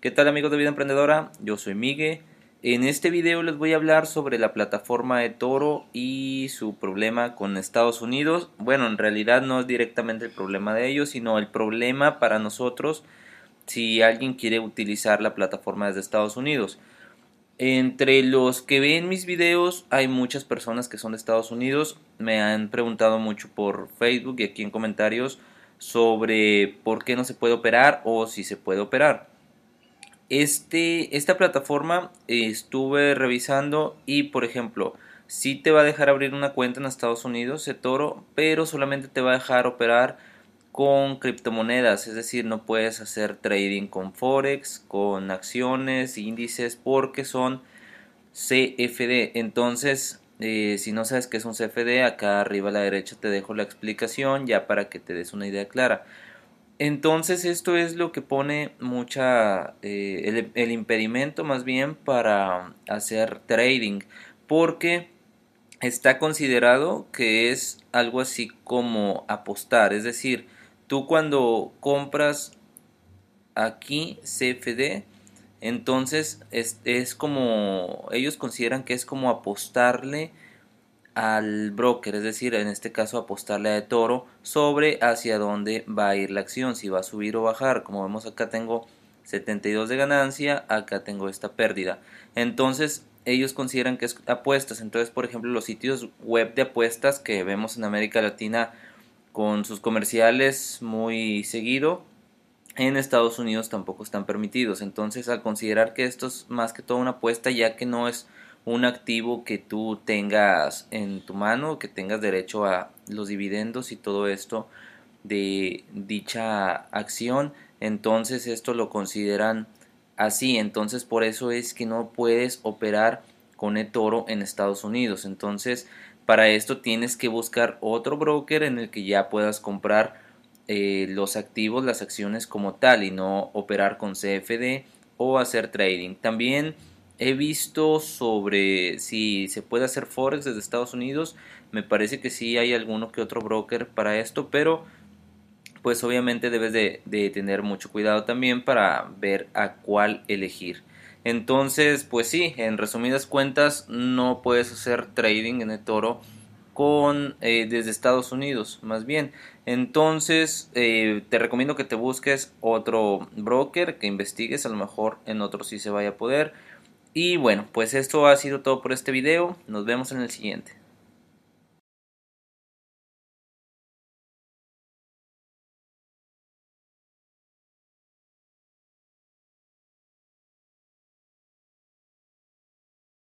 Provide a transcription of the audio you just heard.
¿Qué tal amigos de Vida Emprendedora? Yo soy Miguel. En este video les voy a hablar sobre la plataforma de Toro y su problema con Estados Unidos. Bueno, en realidad no es directamente el problema de ellos, sino el problema para nosotros si alguien quiere utilizar la plataforma desde Estados Unidos. Entre los que ven mis videos hay muchas personas que son de Estados Unidos. Me han preguntado mucho por Facebook y aquí en comentarios sobre por qué no se puede operar o si se puede operar. Este, esta plataforma estuve revisando y por ejemplo, sí te va a dejar abrir una cuenta en Estados Unidos, Toro, pero solamente te va a dejar operar con criptomonedas, es decir, no puedes hacer trading con forex, con acciones, índices, porque son CFD. Entonces, eh, si no sabes qué es un CFD, acá arriba a la derecha te dejo la explicación ya para que te des una idea clara. Entonces esto es lo que pone mucha, eh, el, impedimento más bien para hacer trading, porque está considerado que es algo así como apostar, es decir, tú cuando compras aquí CFD, entonces es, es como, ellos consideran que es como apostarle al broker, es decir, en este caso apostarle a toro sobre hacia dónde va a ir la acción, si va a subir o bajar. Como vemos acá tengo 72 de ganancia, acá tengo esta pérdida. Entonces ellos consideran que es apuestas. Entonces, por ejemplo, los sitios web de apuestas que vemos en América Latina con sus comerciales muy seguido, en Estados Unidos tampoco están permitidos. Entonces, al considerar que esto es más que todo una apuesta, ya que no es un activo que tú tengas en tu mano, que tengas derecho a los dividendos y todo esto de dicha acción, entonces esto lo consideran así, entonces por eso es que no puedes operar con eToro en Estados Unidos, entonces para esto tienes que buscar otro broker en el que ya puedas comprar eh, los activos, las acciones como tal y no operar con CFD o hacer trading. También He visto sobre si se puede hacer Forex desde Estados Unidos. Me parece que sí hay alguno que otro broker para esto, pero pues obviamente debes de, tener mucho cuidado también para ver a cuál elegir. Entonces, pues sí, en resumidas cuentas, no puedes hacer trading en el toro con eh, desde Estados Unidos, más bien. Entonces, eh, te recomiendo que te busques otro broker, que investigues, a lo mejor en otro sí se vaya a poder y bueno, pues esto ha sido todo por este video. Nos vemos en el siguiente.